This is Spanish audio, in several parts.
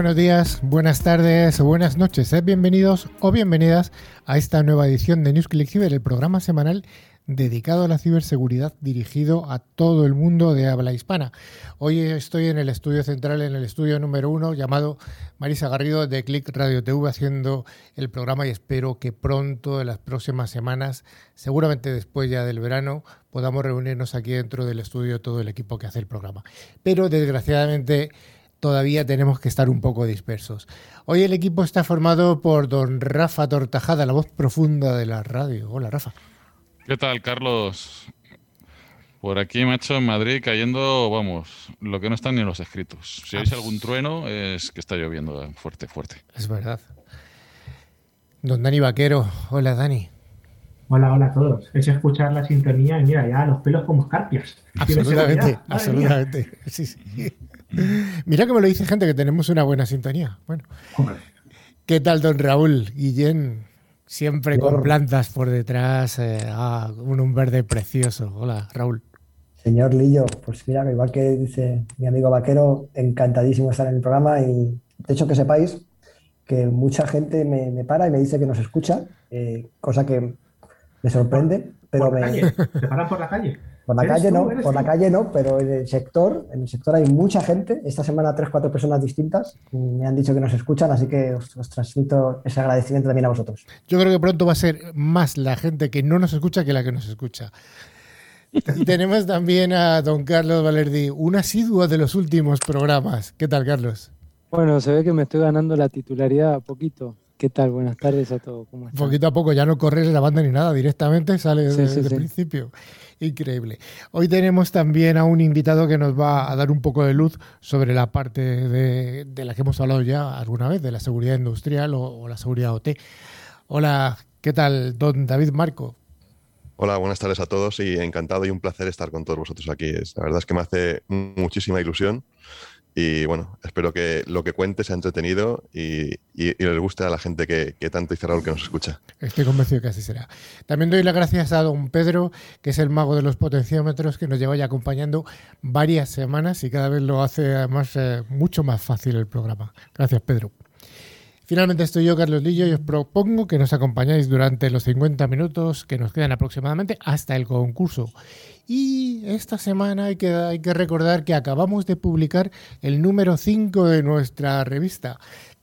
Buenos días, buenas tardes o buenas noches. Sed bienvenidos o bienvenidas a esta nueva edición de News Click Cyber, el programa semanal dedicado a la ciberseguridad dirigido a todo el mundo de habla hispana. Hoy estoy en el estudio central, en el estudio número uno, llamado Marisa Garrido de Click Radio TV, haciendo el programa y espero que pronto, en las próximas semanas, seguramente después ya del verano, podamos reunirnos aquí dentro del estudio todo el equipo que hace el programa. Pero desgraciadamente todavía tenemos que estar un poco dispersos. Hoy el equipo está formado por don Rafa Tortajada, la voz profunda de la radio. Hola, Rafa. ¿Qué tal, Carlos? Por aquí, macho, en Madrid cayendo, vamos, lo que no están ni en los escritos. Si oís algún trueno, es que está lloviendo fuerte, fuerte. Es verdad. Don Dani Vaquero. Hola, Dani. Hola, hola a todos. Es escuchar la sintonía y mira, ya los pelos como escarpias. Absolutamente, absolutamente. Sí, sí. Mira que me lo dice gente que tenemos una buena sintonía. Bueno. ¿Qué tal, don Raúl? Guillén, siempre con plantas por detrás, eh, ah, un, verde precioso. Hola, Raúl. Señor Lillo, pues mira, igual que dice mi amigo vaquero, encantadísimo estar en el programa y de hecho que sepáis que mucha gente me, para y me dice que nos escucha, eh, cosa que me sorprende, pero me... Calle. ¿Te paran por la calle? Por la calle no, por la calle no, pero en el sector, en el sector hay mucha gente. Esta semana tres, cuatro personas distintas me han dicho que nos escuchan, así que os, transmito ese agradecimiento también a vosotros. Yo creo que pronto va a ser más la gente que no nos escucha que la que nos escucha. Tenemos también a don Carlos Valerdi, un asiduo de los últimos programas. ¿Qué tal, Carlos? Bueno, se ve que me estoy ganando la titularidad a poquito. ¿Qué tal? Buenas tardes a todos. Poquito a poco, ya no corres la banda ni nada, directamente sale desde el principio. Increíble. Hoy tenemos también a un invitado que nos va a dar un poco de luz sobre la parte de, la que hemos hablado ya alguna vez, de la seguridad industrial o, la seguridad OT. Hola, ¿qué tal, don David Marco? Hola, buenas tardes a todos y encantado y un placer estar con todos vosotros aquí. La verdad es que me hace muchísima ilusión y bueno, espero que lo que cuente sea entretenido y, y, les guste a la gente que, tanto dice Raúl que nos escucha. Estoy convencido que así será. También doy las gracias a don Pedro, que es el mago de los potenciómetros, que nos lleva ya acompañando varias semanas y cada vez lo hace eh, mucho más fácil el programa. Gracias, Pedro. Finalmente estoy yo, Carlos Lillo, y os propongo que nos acompañáis durante los 50 minutos que nos quedan aproximadamente hasta el concurso. Y esta semana hay que, hay que recordar que acabamos de publicar el número 5 de nuestra revista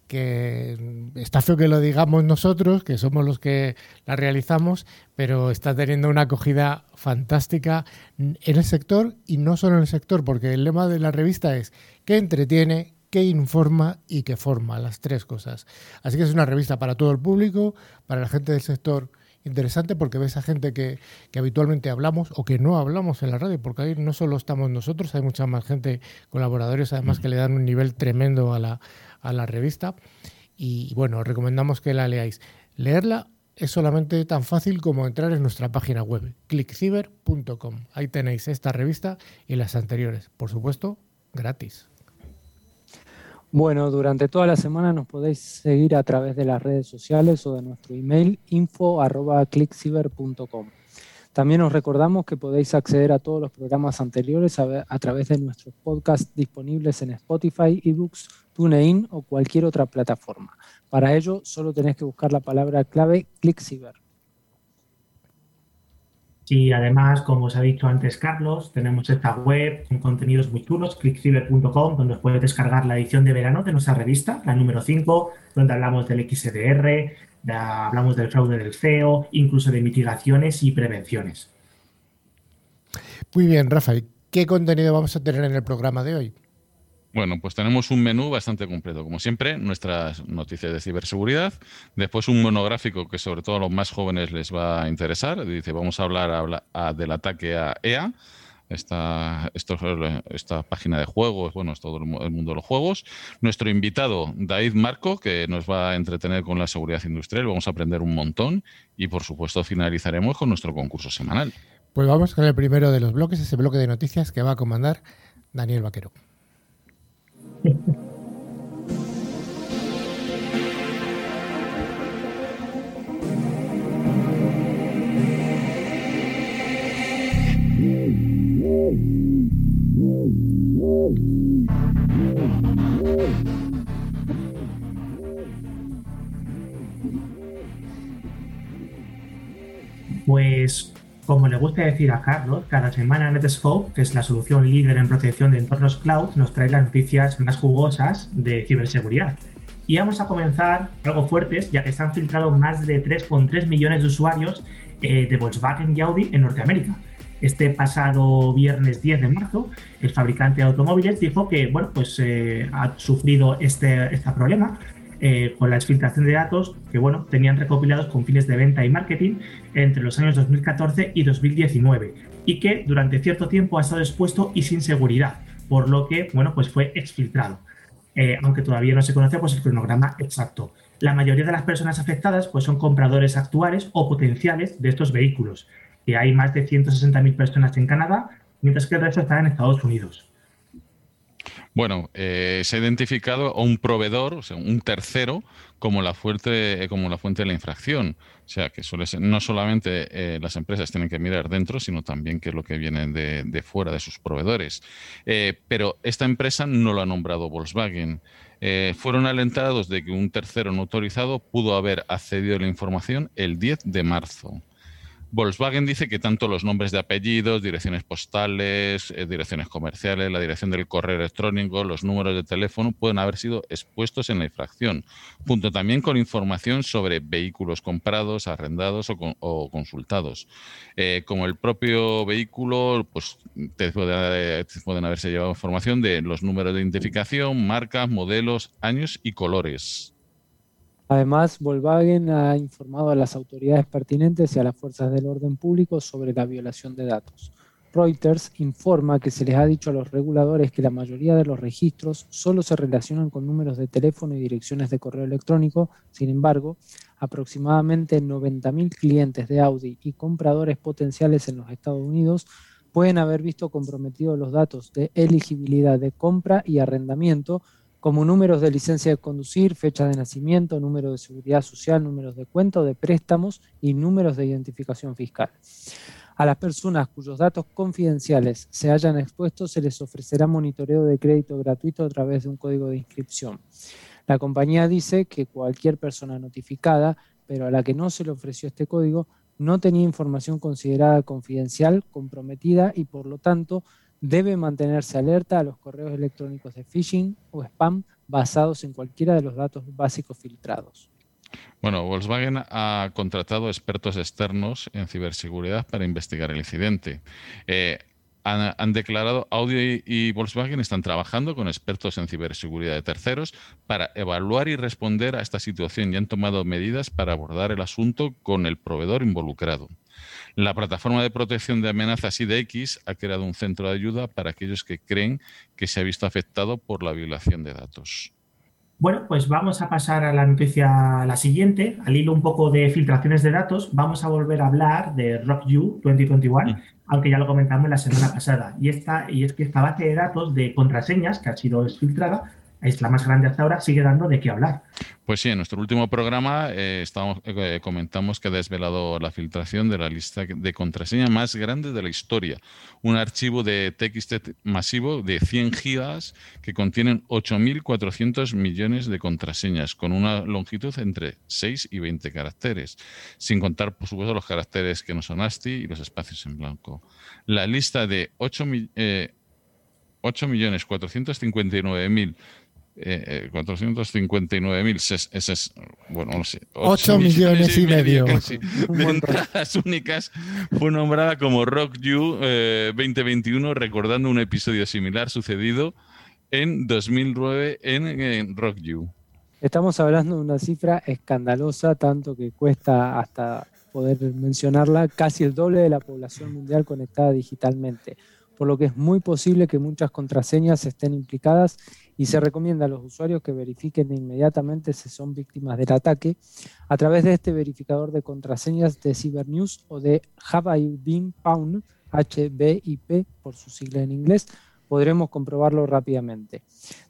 que está feo que lo digamos nosotros, que somos los que la realizamos, pero está teniendo una acogida fantástica en el sector y no solo en el sector, porque el lema de la revista es que entretiene, que informa y que forma, las tres cosas. Así que es una revista para todo el público, para la gente del sector interesante porque ves a gente que, habitualmente hablamos o que no hablamos en la radio, porque ahí no solo estamos nosotros, hay mucha más gente, colaboradores además que le dan un nivel tremendo a la, a la revista. Y bueno, recomendamos que la leáis. Leerla es solamente tan fácil como entrar en nuestra página web, clickciber.com. Ahí tenéis esta revista y las anteriores, por supuesto, gratis. Bueno, durante toda la semana nos podéis seguir a través de las redes sociales o de nuestro email info.clickciber.com. También os recordamos que podéis acceder a todos los programas anteriores a, a través de nuestros podcasts disponibles en Spotify, eBooks, TuneIn o cualquier otra plataforma. Para ello, solo tenéis que buscar la palabra clave ClickCiber. Y además, como os ha dicho antes Carlos, tenemos esta web con contenidos muy chulos, clickciber.com, donde os puedes descargar la edición de verano de nuestra revista, la número 5, donde hablamos del XDR, hablamos del fraude del CEO, incluso de mitigaciones y prevenciones. Muy bien, Rafael. ¿Qué contenido vamos a tener en el programa de hoy? Bueno, pues tenemos un menú bastante completo. Como siempre, nuestras noticias de ciberseguridad. Después un monográfico que sobre todo a los más jóvenes les va a interesar. Dice, vamos a hablar del ataque a EA. Esta, esta página de juegos, bueno, es todo el mundo de los juegos. Nuestro invitado, David Marco, que nos va a entretener con la seguridad industrial. Vamos a aprender un montón. Y por supuesto, finalizaremos con nuestro concurso semanal. Pues vamos con el primero de los bloques, ese bloque de noticias que va a comandar Daniel Vaquero. Pues como le gusta decir a Carlos, cada semana Netscope, que es la solución líder en protección de entornos cloud, nos trae las noticias más jugosas de ciberseguridad. Y vamos a comenzar algo fuertes, ya que se han filtrado más de 3,3 millones de usuarios eh, de Volkswagen y Audi en Norteamérica. Este pasado viernes 10 de marzo, el fabricante de automóviles dijo que bueno, pues, eh, ha sufrido este, este problema eh, con la exfiltración de datos que bueno, tenían recopilados con fines de venta y marketing entre los años 2014 y 2019 y que durante cierto tiempo ha estado expuesto y sin seguridad, por lo que bueno, pues fue exfiltrado. Eh, aunque todavía no se conoce pues, el cronograma exacto. La mayoría de las personas afectadas pues, son compradores actuales o potenciales de estos vehículos, que hay más de 160.000 personas en Canadá, mientras que el resto está en Estados Unidos. Bueno, eh, se ha identificado a un proveedor, o sea, un tercero, como la fuente, como la fuente de la infracción. O sea, que suele ser, no solamente eh, las empresas tienen que mirar dentro, sino también qué es lo que viene de, fuera de sus proveedores. Eh, pero esta empresa no lo ha nombrado Volkswagen. fueron alentados de que un tercero no autorizado pudo haber accedido a la información el 10 de marzo. Volkswagen dice que tanto los nombres de apellidos, direcciones postales, eh, direcciones comerciales, la dirección del correo electrónico, los números de teléfono pueden haber sido expuestos en la infracción, junto también con información sobre vehículos comprados, arrendados o, consultados. Eh, como el propio vehículo, pues te pueden haberse llevado información de los números de identificación, marcas, modelos, años y colores. Además, Volkswagen ha informado a las autoridades pertinentes y a las fuerzas del orden público sobre la violación de datos. Reuters informa que se les ha dicho a los reguladores que la mayoría de los registros solo se relacionan con números de teléfono y direcciones de correo electrónico. Sin embargo, aproximadamente 90.000 clientes de Audi y compradores potenciales en los Estados Unidos pueden haber visto comprometidos los datos de elegibilidad de compra y arrendamiento como números de licencia de conducir, fecha de nacimiento, número de seguridad social, números de cuenta de préstamos y números de identificación fiscal. A las personas cuyos datos confidenciales se hayan expuesto se les ofrecerá monitoreo de crédito gratuito a través de un código de inscripción. La compañía dice que cualquier persona notificada, pero a la que no se le ofreció este código, no tenía información considerada confidencial, comprometida y por lo tanto debe mantenerse alerta a los correos electrónicos de phishing o spam basados en cualquiera de los datos básicos filtrados. Bueno, Volkswagen ha contratado expertos externos en ciberseguridad para investigar el incidente. Eh, han, declarado Audi y Volkswagen están trabajando con expertos en ciberseguridad de terceros para evaluar y responder a esta situación y han tomado medidas para abordar el asunto con el proveedor involucrado. La plataforma de protección de amenazas IDX ha creado un centro de ayuda para aquellos que creen que se ha visto afectado por la violación de datos. Bueno, pues vamos a pasar a la noticia, la siguiente. Al hilo un poco de filtraciones de datos, vamos a volver a hablar de RockU 2021, mm. aunque ya lo comentamos la semana pasada. Y, esta, y es que esta base de datos de contraseñas que ha sido filtrada es la más grande hasta ahora, sigue dando de qué hablar. Pues sí, en nuestro último programa eh, eh, comentamos que ha desvelado la filtración de la lista de contraseña más grande de la historia. Un archivo de TXT masivo de 100 gigas que contienen 8.400 millones de contraseñas con una longitud entre 6 y 20 caracteres, sin contar, por supuesto, los caracteres que no son ASCII y los espacios en blanco. La lista de 8, eh, 8.459.000 eh, 459.000, ese es, bueno, no sé. 8, millones, y medio. de entradas únicas, fue nombrada como Rock You 2021, recordando un episodio similar sucedido en 2009 en, Rock You. Estamos hablando de una cifra escandalosa, tanto que cuesta hasta poder mencionarla, casi el doble de la población mundial conectada digitalmente por lo que es muy posible que muchas contraseñas estén implicadas y se recomienda a los usuarios que verifiquen inmediatamente si son víctimas del ataque a través de este verificador de contraseñas de CyberNews o de Have I Been Found, HBIP por su sigla en inglés, podremos comprobarlo rápidamente.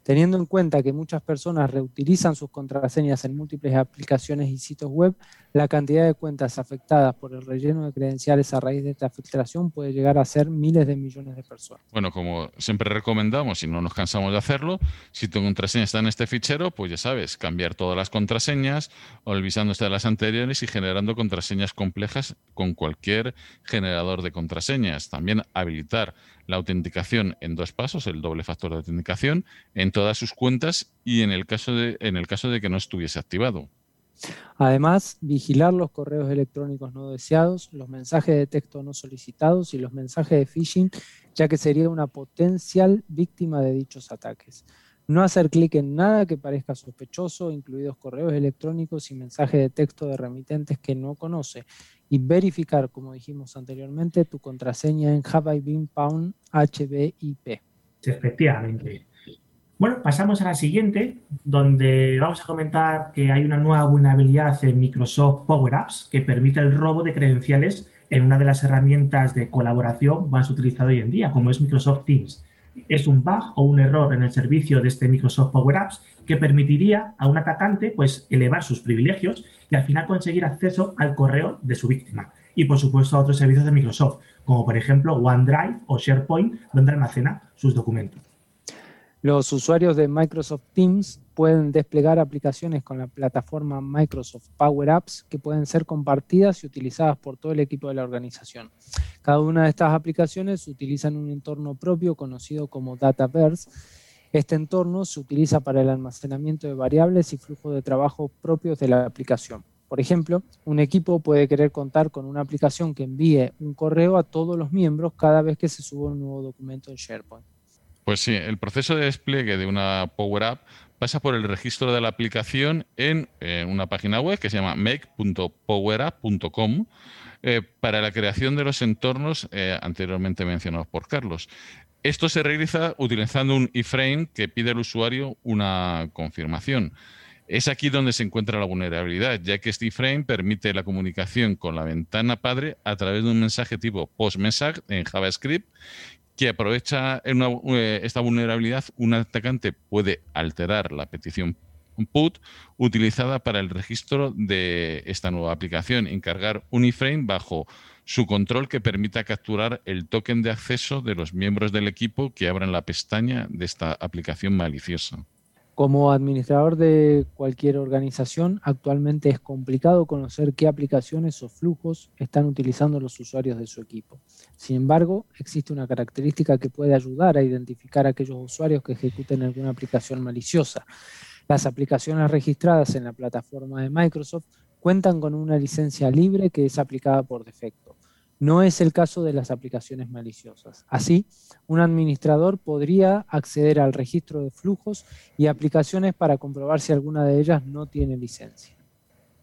Teniendo en cuenta que muchas personas reutilizan sus contraseñas en múltiples aplicaciones y sitios web, la cantidad de cuentas afectadas por el relleno de credenciales a raíz de esta filtración puede llegar a ser miles de millones de personas. Bueno, como siempre recomendamos y no nos cansamos de hacerlo, si tu contraseña está en este fichero, pues ya sabes, cambiar todas las contraseñas, olvidándose de las anteriores y generando contraseñas complejas con cualquier generador de contraseñas. También habilitar la autenticación en dos pasos, el doble factor de autenticación, en todas sus cuentas y en el caso de, en el caso de que no estuviese activado. Además, vigilar los correos electrónicos no deseados, los mensajes de texto no solicitados y los mensajes de phishing, ya que sería una potencial víctima de dichos ataques. No hacer clic en nada que parezca sospechoso, incluidos correos electrónicos y mensajes de texto de remitentes que no conoce, y verificar, como dijimos anteriormente, tu contraseña en Found HBIP. Efectivamente. Bueno, pasamos a la siguiente, donde vamos a comentar que hay una nueva vulnerabilidad en Microsoft Power Apps que permite el robo de credenciales en una de las herramientas de colaboración más utilizadas hoy en día, como es Microsoft Teams. Es un bug o un error en el servicio de este Microsoft Power Apps que permitiría a un atacante pues, elevar sus privilegios y al final conseguir acceso al correo de su víctima. Y por supuesto a otros servicios de Microsoft, como por ejemplo OneDrive o SharePoint, donde almacena sus documentos. Los usuarios de Microsoft Teams pueden desplegar aplicaciones con la plataforma Microsoft Power Apps que pueden ser compartidas y utilizadas por todo el equipo de la organización. Cada una de estas aplicaciones utilizan un entorno propio conocido como Dataverse. Este entorno se utiliza para el almacenamiento de variables y flujo de trabajo propios de la aplicación. Por ejemplo, un equipo puede querer contar con una aplicación que envíe un correo a todos los miembros cada vez que se suba un nuevo documento en SharePoint. Pues sí, el proceso de despliegue de una Power App pasa por el registro de la aplicación en eh, una página web que se llama make.powerapp.com eh, para la creación de los entornos eh, anteriormente mencionados por Carlos. Esto se realiza utilizando un iframe que pide al usuario una confirmación. Es aquí donde se encuentra la vulnerabilidad, ya que este iframe permite la comunicación con la ventana padre a través de un mensaje tipo post-message en JavaScript que aprovecha eh, esta vulnerabilidad, un atacante puede alterar la petición put utilizada para el registro de esta nueva aplicación, encargar un iframe bajo su control que permita capturar el token de acceso de los miembros del equipo que abran la pestaña de esta aplicación maliciosa. Como administrador de cualquier organización, actualmente es complicado conocer qué aplicaciones o flujos están utilizando los usuarios de su equipo. Sin embargo, existe una característica que puede ayudar a identificar a aquellos usuarios que ejecuten alguna aplicación maliciosa. Las aplicaciones registradas en la plataforma de Microsoft cuentan con una licencia libre que es aplicada por defecto. No es el caso de las aplicaciones maliciosas. Así, un administrador podría acceder al registro de flujos y aplicaciones para comprobar si alguna de ellas no tiene licencia.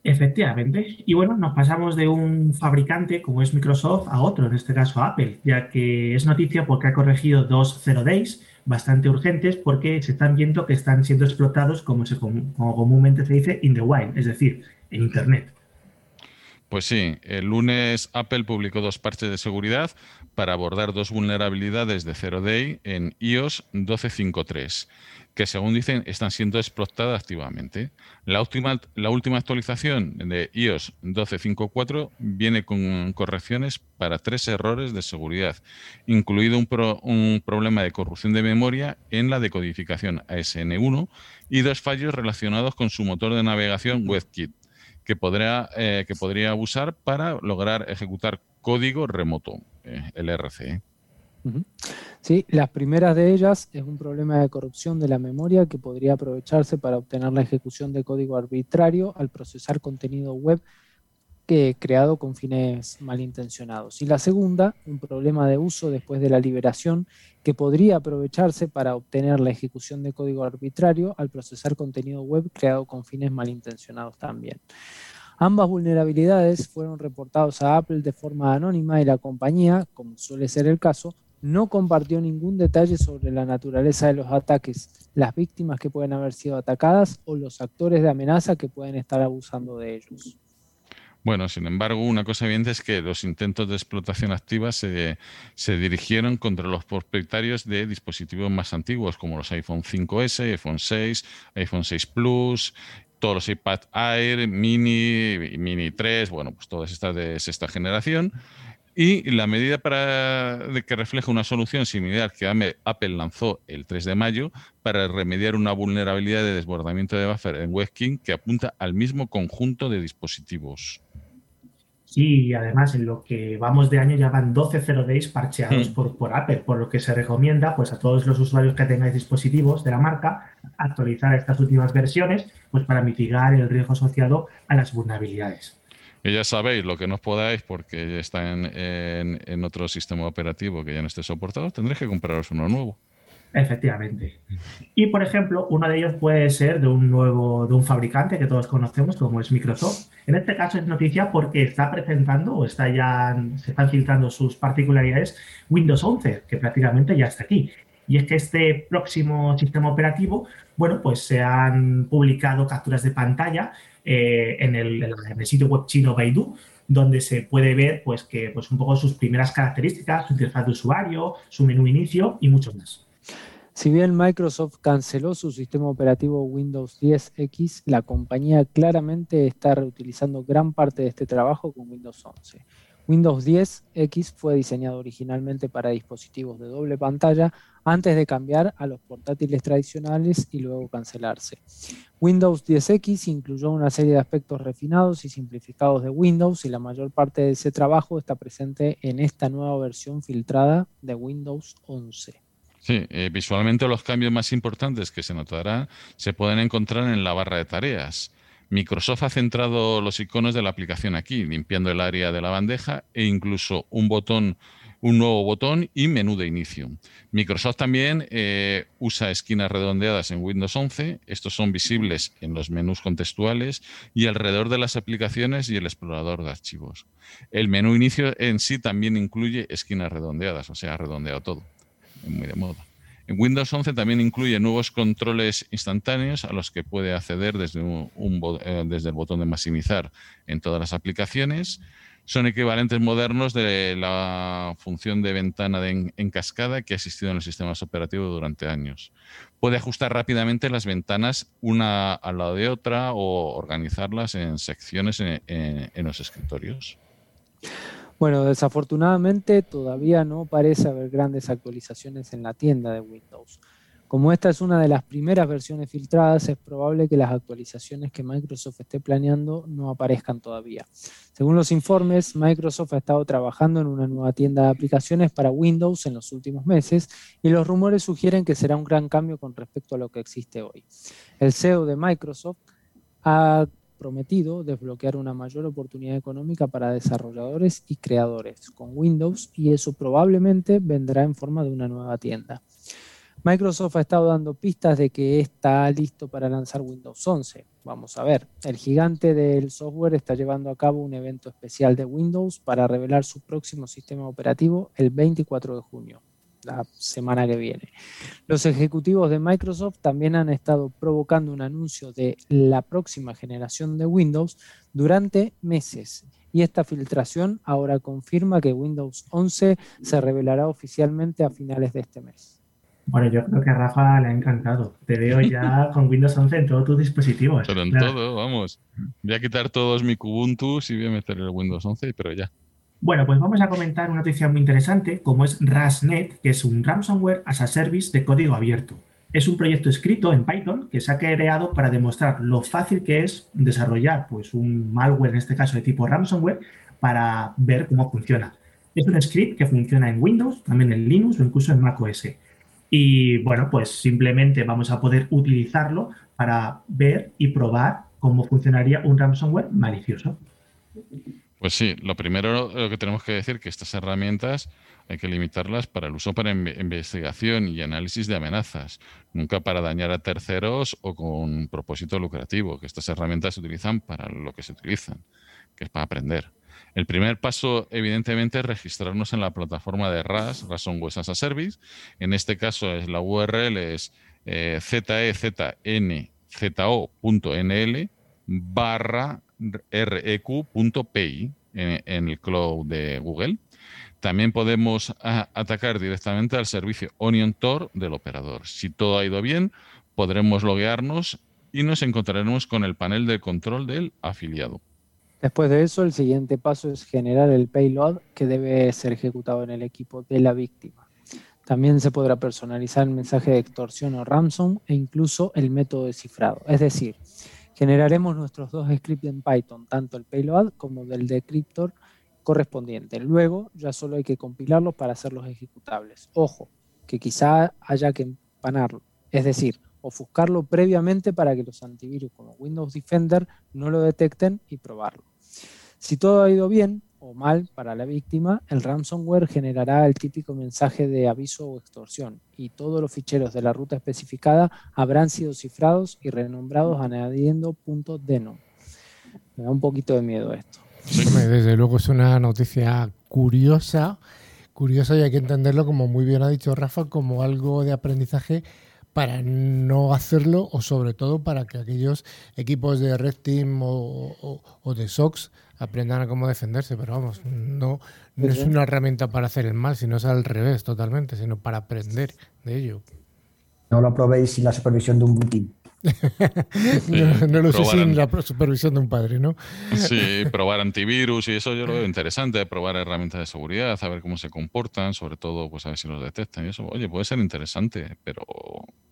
Efectivamente. Y bueno, nos pasamos de un fabricante como es Microsoft a otro, en este caso Apple, ya que es noticia porque ha corregido dos zero days bastante urgentes porque se están viendo que están siendo explotados como, se, como comúnmente se dice in the wild, es decir, en Internet. Pues sí, el lunes Apple publicó dos parches de seguridad para abordar dos vulnerabilidades de Zero Day en iOS 12.5.3, que según dicen están siendo explotadas activamente. La última, la última actualización de iOS 12.5.4 viene con correcciones para tres errores de seguridad, incluido un, un problema de corrupción de memoria en la decodificación ASN1 y dos fallos relacionados con su motor de navegación WebKit que podría, eh, que podría usar para lograr ejecutar código remoto, eh, el RC. Sí, las primeras de ellas es un problema de corrupción de la memoria que podría aprovecharse para obtener la ejecución de código arbitrario al procesar contenido web que creado con fines malintencionados. Y la segunda, un problema de uso después de la liberación que podría aprovecharse para obtener la ejecución de código arbitrario al procesar contenido web creado con fines malintencionados también. Ambas vulnerabilidades fueron reportados a Apple de forma anónima y la compañía, como suele ser el caso, no compartió ningún detalle sobre la naturaleza de los ataques, las víctimas que pueden haber sido atacadas o los actores de amenaza que pueden estar abusando de ellos. Bueno, sin embargo, una cosa evidente es que los intentos de explotación activa se, se, dirigieron contra los propietarios de dispositivos más antiguos, como los iPhone 5S, iPhone 6, iPhone 6 Plus, todos los iPad Air, Mini, Mini 3, bueno, pues todas estas de sexta generación. Y la medida para de que refleja una solución similar que Apple lanzó el 3 de mayo para remediar una vulnerabilidad de desbordamiento de buffer en WebKit que apunta al mismo conjunto de dispositivos. Sí, y además en lo que vamos de año ya van 12 0 days parcheados hmm. por, por, Apple, por lo que se recomienda pues a todos los usuarios que tengáis dispositivos de la marca actualizar estas últimas versiones pues para mitigar el riesgo asociado a las vulnerabilidades. Y ya sabéis lo que no podáis porque está en, en, otro sistema operativo que ya no esté soportado, tendréis que compraros uno nuevo. Efectivamente. Y por ejemplo, uno de ellos puede ser de un nuevo, de un fabricante que todos conocemos, como es Microsoft. En este caso es noticia porque está presentando o está ya, se están filtrando sus particularidades Windows 11, que prácticamente ya está aquí. Y es que este próximo sistema operativo, bueno, pues se han publicado capturas de pantalla eh, en, el, sitio web chino Baidu, donde se puede ver pues que pues un poco sus primeras características, su interfaz de usuario, su menú inicio y mucho más. Si bien Microsoft canceló su sistema operativo Windows 10X, la compañía claramente está reutilizando gran parte de este trabajo con Windows 11. Windows 10X fue diseñado originalmente para dispositivos de doble pantalla antes de cambiar a los portátiles tradicionales y luego cancelarse. Windows 10X incluyó una serie de aspectos refinados y simplificados de Windows y la mayor parte de ese trabajo está presente en esta nueva versión filtrada de Windows 11. Sí, eh, visualmente los cambios más importantes que se notarán se pueden encontrar en la barra de tareas. Microsoft ha centrado los iconos de la aplicación aquí, limpiando el área de la bandeja e incluso un botón, un nuevo botón y menú de inicio. Microsoft también eh, usa esquinas redondeadas en Windows 11. Estos son visibles en los menús contextuales y alrededor de las aplicaciones y el explorador de archivos. El menú inicio en sí también incluye esquinas redondeadas, o sea, redondeado todo. Muy de moda. En Windows 11 también incluye nuevos controles instantáneos a los que puede acceder eh, desde el botón de maximizar en todas las aplicaciones. Son equivalentes modernos de la función de ventana en, cascada que ha existido en los sistemas operativos durante años. Puede ajustar rápidamente las ventanas una al lado de otra o organizarlas en secciones en los escritorios. Bueno, desafortunadamente todavía no parece haber grandes actualizaciones en la tienda de Windows. Como esta es una de las primeras versiones filtradas, es probable que las actualizaciones que Microsoft esté planeando no aparezcan todavía. Según los informes, Microsoft ha estado trabajando en una nueva tienda de aplicaciones para Windows en los últimos meses y los rumores sugieren que será un gran cambio con respecto a lo que existe hoy. El CEO de Microsoft ha prometido desbloquear una mayor oportunidad económica para desarrolladores y creadores con Windows y eso probablemente vendrá en forma de una nueva tienda. Microsoft ha estado dando pistas de que está listo para lanzar Windows 11. Vamos a ver, el gigante del software está llevando a cabo un evento especial de Windows para revelar su próximo sistema operativo el 24 de junio la semana que viene. Los ejecutivos de Microsoft también han estado provocando un anuncio de la próxima generación de Windows durante meses. Y esta filtración ahora confirma que Windows 11 se revelará oficialmente a finales de este mes. Bueno, yo creo que a Rafa le ha encantado. Te veo ya con Windows 11 en todos tus dispositivos. Pero en todo, vamos. Voy a quitar todos mi Kubuntu y voy a meter el Windows 11, pero ya. Bueno, pues vamos a comentar una noticia muy interesante, como es RASNet, que es un Ransomware as a Service de código abierto. Es un proyecto escrito en Python que se ha creado para demostrar lo fácil que es desarrollar pues, un malware, en este caso de tipo ransomware, para ver cómo funciona. Es un script que funciona en Windows, también en Linux o incluso en macOS. Y bueno, pues simplemente vamos a poder utilizarlo para ver y probar cómo funcionaría un ransomware malicioso. Pues sí, lo primero lo que tenemos que decir que estas herramientas hay que limitarlas para el uso para investigación y análisis de amenazas, nunca para dañar a terceros o con propósito lucrativo, que estas herramientas se utilizan para lo que se utilizan, que es para aprender. El primer paso, evidentemente, es registrarnos en la plataforma de RAS, Ransomware as a Service. En este caso, es la URL es eh, zeznzo.nl barra req.pay en, en el cloud de Google. También podemos atacar directamente al servicio Onion Tor del operador. Si todo ha ido bien, podremos loguearnos y nos encontraremos con el panel de control del afiliado. Después de eso, el siguiente paso es generar el payload que debe ser ejecutado en el equipo de la víctima. También se podrá personalizar el mensaje de extorsión o ransom e incluso el método de cifrado. Es decir, generaremos nuestros dos scripts en Python, tanto el payload como del decryptor correspondiente. Luego ya solo hay que compilarlos para hacerlos ejecutables. Ojo, que quizá haya que empanarlo, es decir, ofuscarlo previamente para que los antivirus como Windows Defender no lo detecten y probarlo. Si todo ha ido bien o mal para la víctima, el ransomware generará el típico mensaje de aviso o extorsión y todos los ficheros de la ruta especificada habrán sido cifrados y renombrados añadiendo punto .denom. Me da un poquito de miedo esto. Desde luego es una noticia curiosa, curiosa y hay que entenderlo como muy bien ha dicho Rafa, como algo de aprendizaje para no hacerlo o sobre todo para que aquellos equipos de Red Team o, de SOX aprendan a cómo defenderse, pero vamos, no, no es una herramienta para hacer el mal, sino es al revés totalmente, sino para aprender de ello. No lo probéis sin la supervisión de un team. no, lo sé sin la supervisión de un padre, ¿no? Sí, probar antivirus y eso yo lo veo interesante, probar herramientas de seguridad, a ver cómo se comportan, sobre todo pues a ver si los detectan y eso. Oye, puede ser interesante, pero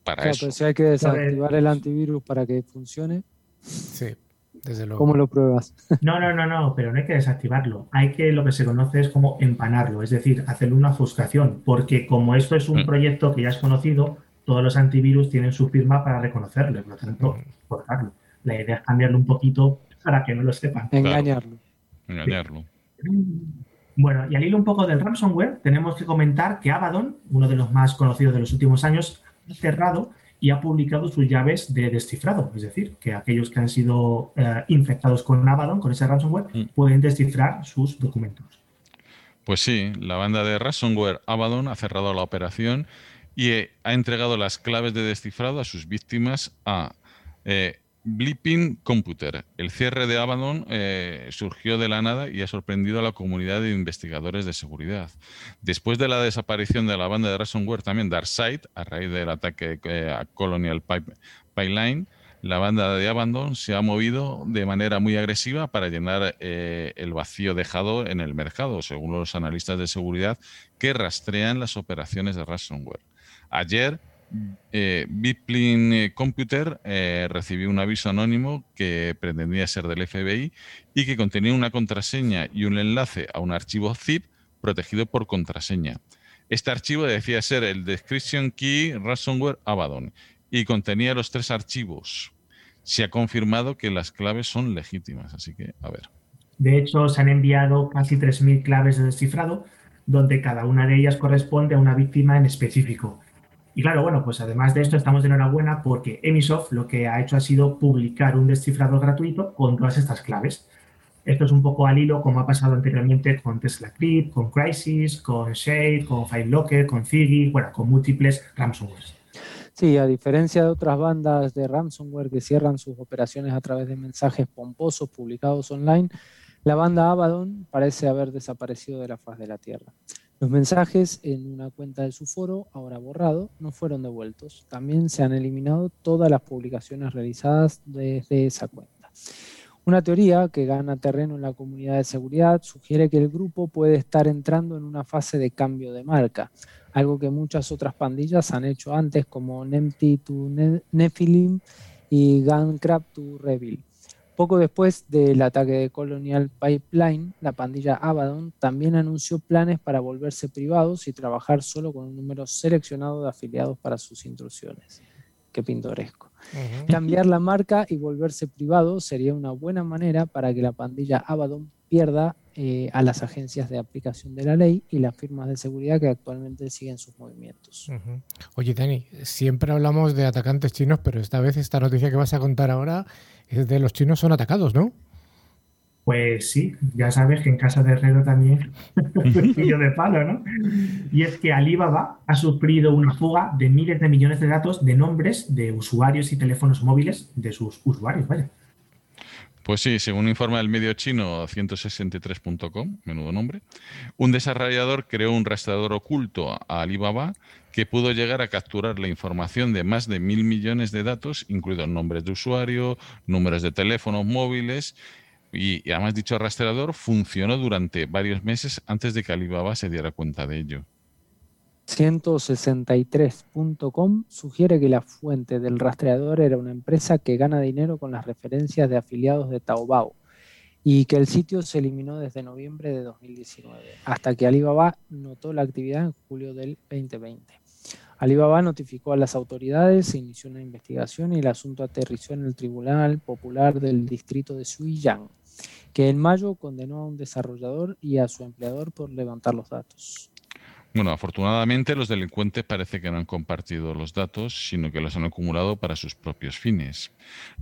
para eso. si hay que desactivar el antivirus para que funcione. Sí. Desde luego. ¿Cómo lo pruebas? No, no, no, no, pero no hay que desactivarlo. Hay que lo que se conoce es como empanarlo, es decir, hacerle una ofuscación, porque como esto es un mm. proyecto que ya es conocido, todos los antivirus tienen su firma para reconocerlo, por lo tanto, cortarlo. La idea es cambiarlo un poquito para que no lo sepan. Engañarlo. Engañarlo. Bueno, y al hilo un poco del ransomware, tenemos que comentar que Abaddon, uno de los más conocidos de los últimos años, ha cerrado y ha publicado sus llaves de descifrado. Es decir, que aquellos que han sido eh, infectados con Abaddon, con ese ransomware, mm. pueden descifrar sus documentos. Pues sí, la banda de ransomware Abaddon ha cerrado la operación y eh, ha entregado las claves de descifrado a sus víctimas a eh, Blipping Computer. El cierre de Abaddon eh, surgió de la nada y ha sorprendido a la comunidad de investigadores de seguridad. Después de la desaparición de la banda de ransomware, también DarkSide, a raíz del ataque a Colonial Pipeline, la banda de Abaddon se ha movido de manera muy agresiva para llenar el vacío dejado en el mercado, según los analistas de seguridad que rastrean las operaciones de ransomware. Ayer, eh, eh Computer eh, recibió un aviso anónimo que pretendía ser del FBI y que contenía una contraseña y un enlace a un archivo zip protegido por contraseña. Este archivo decía ser el Description Key Ransomware Abaddon y contenía los tres archivos. Se ha confirmado que las claves son legítimas, así que a ver. De hecho, se han enviado casi 3.000 claves de descifrado, donde cada una de ellas corresponde a una víctima en específico. Y claro, bueno, pues además de esto estamos de enhorabuena porque Emisoft lo que ha hecho ha sido publicar un descifrador gratuito con todas estas claves. Esto es un poco al hilo como ha pasado anteriormente con Tesla Crypt, con Crisis, con Shade, con FiveLocker, con Figgy, bueno, con múltiples ransomware. Sí, a diferencia de otras bandas de ransomware que cierran sus operaciones a través de mensajes pomposos publicados online, la banda Abaddon parece haber desaparecido de la faz de la Tierra. Los mensajes en una cuenta de su foro, ahora borrado, no fueron devueltos. También se han eliminado todas las publicaciones realizadas desde esa cuenta. Una teoría que gana terreno en la comunidad de seguridad sugiere que el grupo puede estar entrando en una fase de cambio de marca, algo que muchas otras pandillas han hecho antes como Nempty to Nephilim y Guncrab to Revil. Poco después del ataque de Colonial Pipeline, la pandilla Abaddon también anunció planes para volverse privados y trabajar solo con un número seleccionado de afiliados para sus intrusiones. Qué pintoresco. Cambiar la marca y volverse privado sería una buena manera para que la pandilla Abaddon pierda eh, a las agencias de aplicación de la ley y las firmas de seguridad que actualmente siguen sus movimientos. Oye, Dani, siempre hablamos de atacantes chinos, pero esta vez esta noticia que vas a contar ahora es de los chinos son atacados, ¿no? Pues sí, ya sabes que en casa de Herrero también pillo de palo, ¿no? Y es que Alibaba ha sufrido una fuga de miles de millones de datos de nombres de usuarios y teléfonos móviles de sus usuarios, vaya. Pues sí, según informa el medio chino 163.com, menudo nombre, un desarrollador creó un rastreador oculto a Alibaba que pudo llegar a capturar la información de más de mil millones de datos, incluidos nombres de usuario, números de teléfonos móviles, y, y además dicho rastreador funcionó durante varios meses antes de que Alibaba se diera cuenta de ello. 163.com sugiere que la fuente del rastreador era una empresa que gana dinero con las referencias de afiliados de Taobao y que el sitio se eliminó desde noviembre de 2019, hasta que Alibaba notó la actividad en julio del 2020. Alibaba notificó a las autoridades, se inició una investigación y el asunto aterrizó en el Tribunal Popular del Distrito de Suiyang, que en mayo condenó a un desarrollador y a su empleador por levantar los datos. Bueno, afortunadamente los delincuentes parece que no han compartido los datos, sino que los han acumulado para sus propios fines.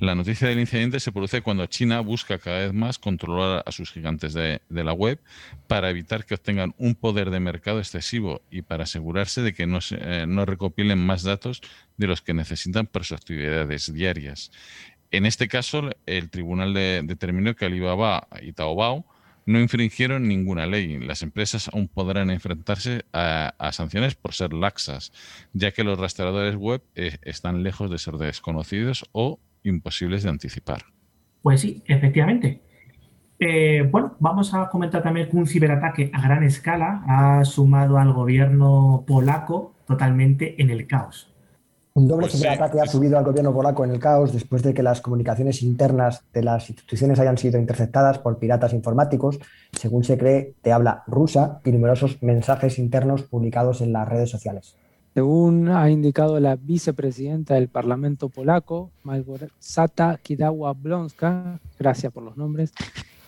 La noticia del incidente se produce cuando China busca cada vez más controlar a sus gigantes de, la web para evitar que obtengan un poder de mercado excesivo y para asegurarse de que no, eh, no recopilen más datos de los que necesitan para sus actividades diarias. En este caso, el tribunal de, determinó que Alibaba y Taobao no infringieron ninguna ley. Las empresas aún podrán enfrentarse a, sanciones por ser laxas, ya que los rastreadores web eh, están lejos de ser desconocidos o imposibles de anticipar. Pues sí, efectivamente. Eh, bueno, vamos a comentar también que un ciberataque a gran escala ha sumado al gobierno polaco totalmente en el caos. Un doble pues ciberataque sí. ha subido al gobierno polaco en el caos después de que las comunicaciones internas de las instituciones hayan sido interceptadas por piratas informáticos, según se cree, de habla rusa, y numerosos mensajes internos publicados en las redes sociales. Según ha indicado la vicepresidenta del Parlamento polaco, Malgorzata Kidawa-Blonska, gracias por los nombres,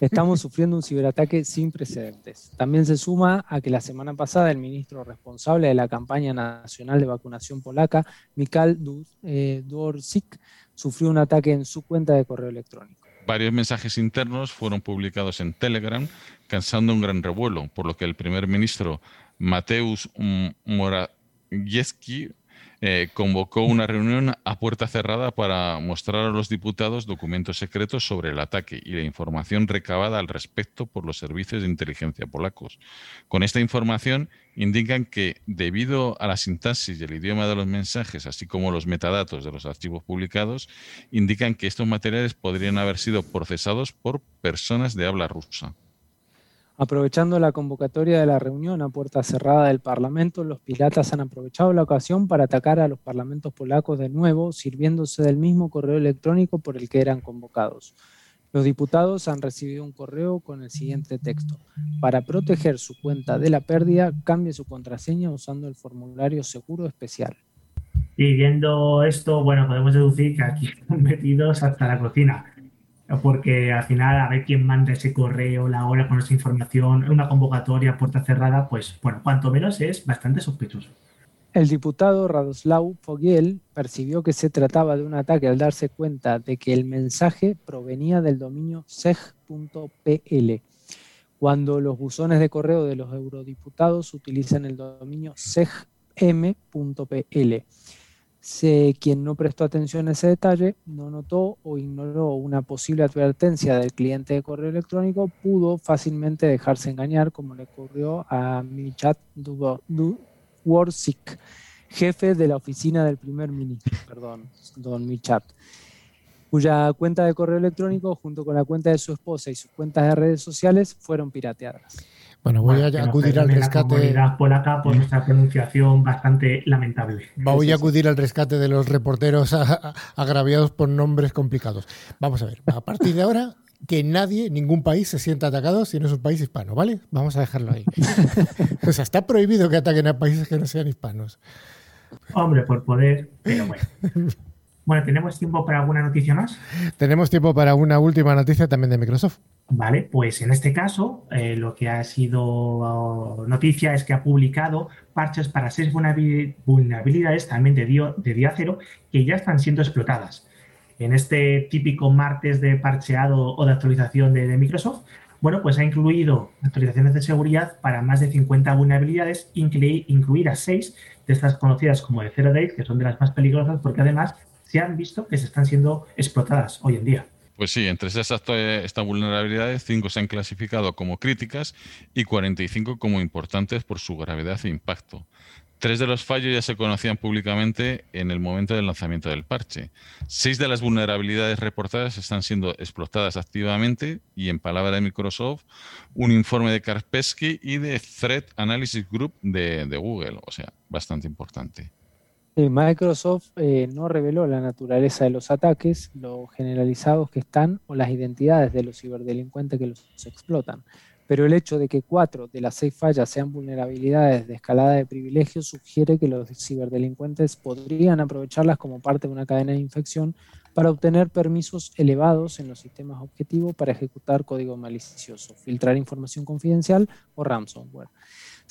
estamos sufriendo un ciberataque sin precedentes. También se suma a que la semana pasada el ministro responsable de la campaña nacional de vacunación polaca, Mikal eh, Dworczyk, sufrió un ataque en su cuenta de correo electrónico. Varios mensajes internos fueron publicados en Telegram, causando un gran revuelo, por lo que el primer ministro Mateusz Morawiecki Yeski eh, convocó una reunión a puerta cerrada para mostrar a los diputados documentos secretos sobre el ataque y la información recabada al respecto por los servicios de inteligencia polacos. Con esta información indican que debido a la sintaxis y el idioma de los mensajes, así como los metadatos de los archivos publicados, indican que estos materiales podrían haber sido procesados por personas de habla rusa. Aprovechando la convocatoria de la reunión a puerta cerrada del Parlamento, los piratas han aprovechado la ocasión para atacar a los parlamentos polacos de nuevo, sirviéndose del mismo correo electrónico por el que eran convocados. Los diputados han recibido un correo con el siguiente texto. Para proteger su cuenta de la pérdida, cambie su contraseña usando el formulario seguro especial. Y viendo esto, bueno, podemos deducir que aquí están metidos hasta la cocina porque al final a ver quién manda ese correo, la hora con esa información, una convocatoria, puerta cerrada, pues bueno, cuanto menos es bastante sospechoso. El diputado Radoslaw Fogiel percibió que se trataba de un ataque al darse cuenta de que el mensaje provenía del dominio seg.pl, cuando los buzones de correo de los eurodiputados utilizan el dominio segm.pl. Quien no prestó atención a ese detalle, no notó o ignoró una posible advertencia del cliente de correo electrónico, pudo fácilmente dejarse engañar, como le ocurrió a Michat Dworczyk, jefe de la oficina del primer ministro, perdón, don Michat, cuya cuenta de correo electrónico, junto con la cuenta de su esposa y sus cuentas de redes sociales, fueron pirateadas. Bueno, voy bueno, a acudir al rescate. La polaca por nuestra pronunciación bastante lamentable. Voy a acudir al rescate de los reporteros agraviados por nombres complicados. Vamos a ver, a partir de ahora, que nadie, ningún país se sienta atacado si no es un país hispano, ¿vale? Vamos a dejarlo ahí. o sea, está prohibido que ataquen a países que no sean hispanos. Hombre, por poder, pero bueno. Bueno, ¿tenemos tiempo para alguna noticia más? Tenemos tiempo para una última noticia también de Microsoft. Vale, pues en este caso eh, lo que ha sido noticia es que ha publicado parches para seis vulnerabilidades también de, día cero que ya están siendo explotadas. En este típico martes de parcheado o de actualización de, Microsoft, bueno, pues ha incluido actualizaciones de seguridad para más de 50 vulnerabilidades, a seis de estas conocidas como de Zero Day, que son de las más peligrosas porque además se han visto que se están siendo explotadas hoy en día. Pues sí, entre esas estas vulnerabilidades, 5 se han clasificado como críticas y 45 como importantes por su gravedad e impacto. Tres de los fallos ya se conocían públicamente en el momento del lanzamiento del parche. Seis de las vulnerabilidades reportadas están siendo explotadas activamente y, en palabra de Microsoft, un informe de Kaspersky y de Threat Analysis Group de, Google. O sea, bastante importante. Microsoft eh, no reveló la naturaleza de los ataques, lo generalizados que están o las identidades de los ciberdelincuentes que los explotan pero el hecho de que cuatro de las seis fallas sean vulnerabilidades de escalada de privilegios sugiere que los ciberdelincuentes podrían aprovecharlas como parte de una cadena de infección para obtener permisos elevados en los sistemas objetivos para ejecutar código malicioso, filtrar información confidencial o ransomware.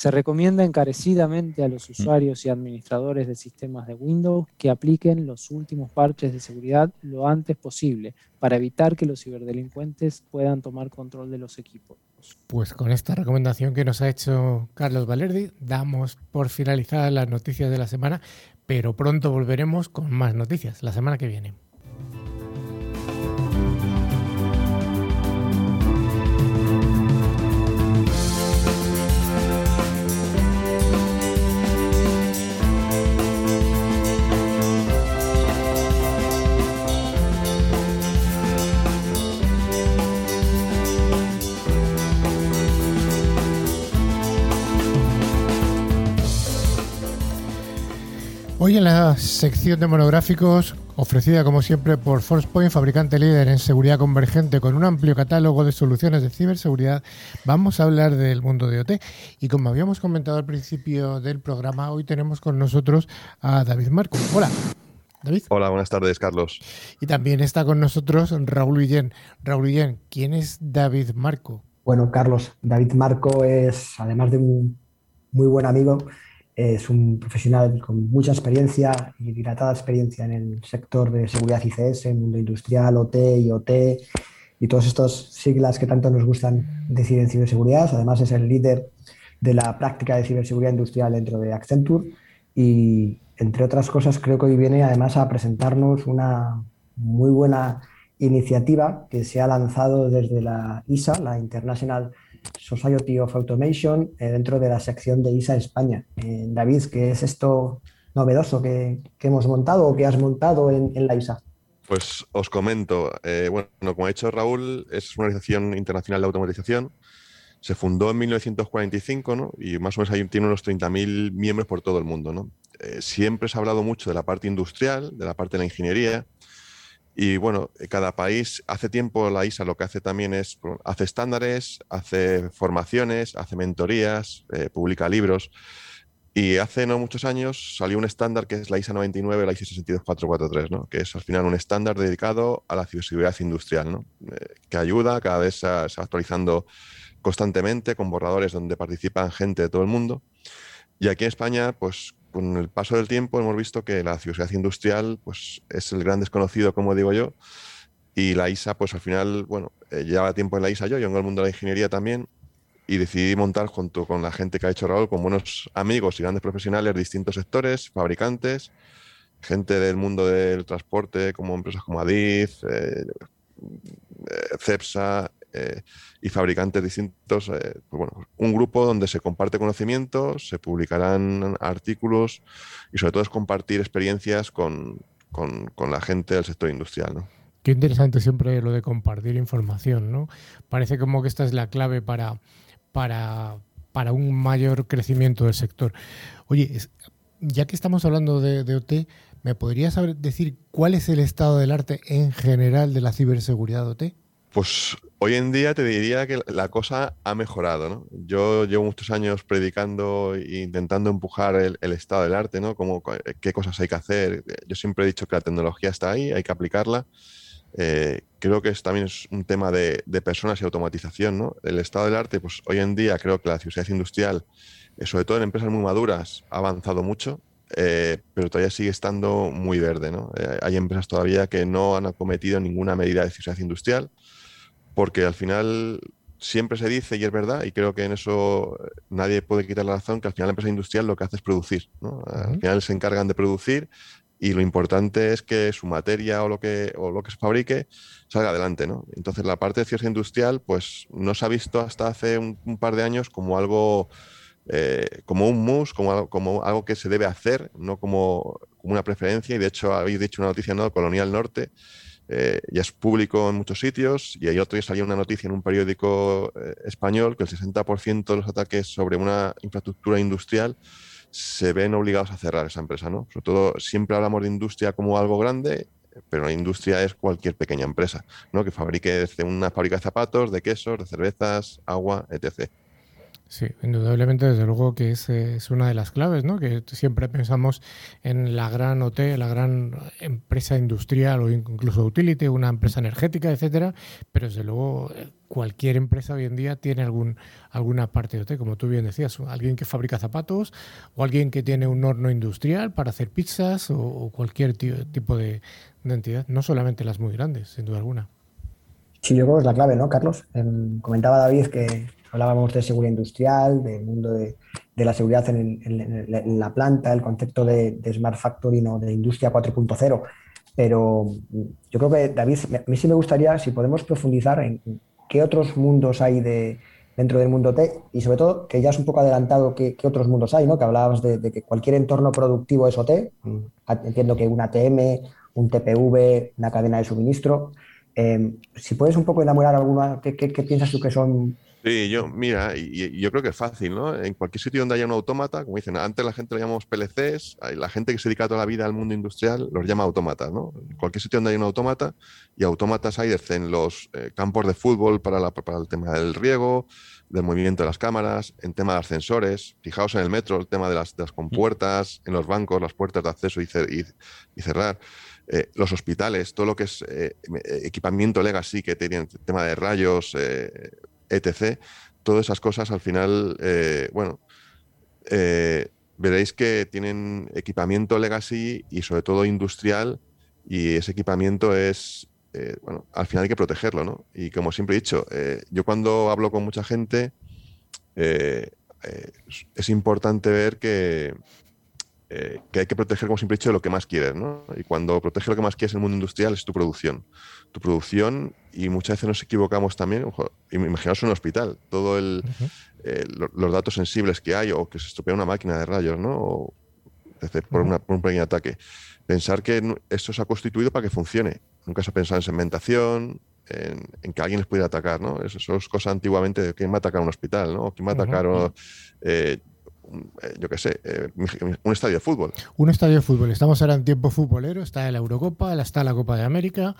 Se recomienda encarecidamente a los mm. usuarios y administradores de sistemas de Windows que apliquen los últimos parches de seguridad lo antes posible para evitar que los ciberdelincuentes puedan tomar control de los equipos. Pues con esta recomendación que nos ha hecho Carlos Valerdi, damos por finalizadas las noticias de la semana, pero pronto volveremos con más noticias la semana que viene. En la sección de monográficos, ofrecida como siempre por ForcePoint, fabricante líder en seguridad convergente con un amplio catálogo de soluciones de ciberseguridad, vamos a hablar del mundo de OT. Y como habíamos comentado al principio del programa, hoy tenemos con nosotros a David Marco. Hola. David. Hola, buenas tardes, Carlos. Y también está con nosotros Raúl Guillén. Raúl Guillén, ¿quién es David Marco? Bueno, Carlos, David Marco es, además de un muy buen amigo, es un profesional con mucha experiencia y dilatada experiencia en el sector de seguridad ICS, mundo industrial, OT, IoT y todas estas siglas que tanto nos gustan decir en ciberseguridad. Además es el líder de la práctica de ciberseguridad industrial dentro de Accenture y entre otras cosas creo que hoy viene además a presentarnos una muy buena iniciativa que se ha lanzado desde la ISA, la International Society of Automation eh, dentro de la sección de ISA España. Eh, David, ¿qué es esto novedoso que, hemos montado o que has montado en, la ISA? Pues os comento, eh, bueno, como ha dicho Raúl, es una organización internacional de automatización. Se fundó en 1945 ¿no? y más o menos tiene unos 30.000 miembros por todo el mundo. ¿no? siempre se ha hablado mucho de la parte industrial, de la parte de la ingeniería, y bueno, cada país, hace tiempo la ISA lo que hace también es, hace estándares, hace formaciones, hace mentorías, eh, publica libros. Y hace no muchos años salió un estándar que es la ISA 99, la ISA 62443, ¿no? que es al final un estándar dedicado a la ciberseguridad industrial, ¿no? Eh, que ayuda, cada vez se, va actualizando constantemente con borradores donde participan gente de todo el mundo. Y aquí en España, pues con el paso del tiempo hemos visto que la ciberseguridad industrial pues, es el gran desconocido, como digo yo, y la ISA, pues al final, bueno, eh, lleva tiempo en la ISA yo, yo en el mundo de la ingeniería también, y decidí montar junto con la gente que ha hecho Raúl, con buenos amigos y grandes profesionales distintos sectores, fabricantes, gente del mundo del transporte, como empresas como Adif, eh, eh, Cepsa, eh, y fabricantes distintos. Eh, pues bueno, un grupo donde se comparte conocimiento, se publicarán artículos y sobre todo es compartir experiencias con, la gente del sector industrial. ¿no? Qué interesante siempre lo de compartir información, ¿no? Parece como que esta es la clave para, para, para un mayor crecimiento del sector. Oye, ya que estamos hablando de, de OT, ¿me podrías decir cuál es el estado del arte en general de la ciberseguridad OT? Pues hoy en día te diría que la cosa ha mejorado, ¿no? Yo llevo muchos años predicando e intentando empujar el, estado del arte, ¿no? Como, qué cosas hay que hacer. Yo siempre he dicho que la tecnología está ahí, hay que aplicarla. Eh, creo que es, también es un tema de, personas y automatización, ¿no? El estado del arte, pues hoy en día creo que la ciudad industrial, eh, sobre todo en empresas muy maduras, ha avanzado mucho. Eh, pero todavía sigue estando muy verde. hay empresas todavía que no han acometido ninguna medida de ciudad industrial porque al final siempre se dice, y es verdad, y creo que en eso nadie puede quitar la razón, que al final la empresa industrial lo que hace es producir. Al final se encargan de producir y lo importante es que su materia o lo que, o lo que se fabrique salga adelante, ¿no? Entonces la parte de ciencia industrial pues no se ha visto hasta hace un, par de años como algo, eh, como un mus, como algo, como algo que se debe hacer, no como, como una preferencia y de hecho habéis dicho una noticia, ¿no? Colonial Norte, eh, ya es público en muchos sitios y hay otro día salió una noticia en un periódico eh, español que el 60% de los ataques sobre una infraestructura industrial se ven obligados a cerrar esa empresa, ¿no? Sobre todo, siempre hablamos de industria como algo grande, pero la industria es cualquier pequeña empresa, ¿no? Que fabrique desde una fábrica de zapatos, de quesos, de cervezas, agua, etc. Sí, indudablemente, desde luego que es, es, una de las claves, ¿no? Que siempre pensamos en la gran OT, la gran empresa industrial o incluso utility, una empresa energética, etcétera, pero desde luego cualquier empresa hoy en día tiene algún, alguna parte de OT, como tú bien decías, alguien que fabrica zapatos o alguien que tiene un horno industrial para hacer pizzas o, cualquier tipo de, entidad, no solamente las muy grandes, sin duda alguna. Sí, yo creo que es la clave, ¿no, Carlos? Em, comentaba David que Hablábamos de seguridad industrial, del mundo de, la seguridad en, la planta, el concepto de, Smart Factory, ¿no? de Industria 4.0. Pero yo creo que, David, a mí sí me gustaría, si podemos profundizar en qué otros mundos hay de, dentro del mundo T y sobre todo, que ya es un poco adelantado qué, otros mundos hay, ¿no? que hablabas de, que cualquier entorno productivo es OT, entiendo que un ATM, un TPV, una cadena de suministro. Eh, si puedes un poco enamorar alguna, ¿qué, qué piensas tú que son Sí, yo, mira, y, yo creo que es fácil, ¿no? En cualquier sitio donde haya un autómata, como dicen, antes la gente lo llamamos PLCs, la gente que se dedica toda la vida al mundo industrial los llama autómatas, ¿no? En cualquier sitio donde haya un autómata, y autómatas hay desde en los eh, campos de fútbol para, para el tema del riego, del movimiento de las cámaras, en tema de ascensores, fijaos en el metro, el tema de las, de las compuertas, en los bancos, las puertas de acceso y, y, cerrar. Eh, los hospitales, todo lo que es eh, equipamiento legacy que tiene el tema de rayos, etc. Todas esas cosas al final, eh, bueno, eh, veréis que tienen equipamiento legacy y sobre todo industrial y ese equipamiento es, eh, bueno, al final hay que protegerlo, ¿no? Y como siempre he dicho, yo cuando hablo con mucha gente, es importante ver que, eh, que hay que proteger, como siempre he dicho, lo que más quieres, ¿no? Y cuando protege lo que más quieres en el mundo industrial es tu producción. Tu producción, y muchas veces nos equivocamos también, ojo, imaginaos un hospital, todos eh, los datos sensibles que hay, o que se estropea una máquina de rayos, ¿no? O, por, un pequeño ataque. Pensar que esto se ha constituido para que funcione. Nunca se ha pensado en segmentación, en, que alguien les pudiera atacar, ¿no? Eso, es cosa antiguamente de quién va a atacar un hospital, ¿no? Quién va a atacar eh, yo qué sé, eh, un estadio de fútbol. Un estadio de fútbol. Estamos ahora en tiempo futbolero, está la Eurocopa, está la Copa de América.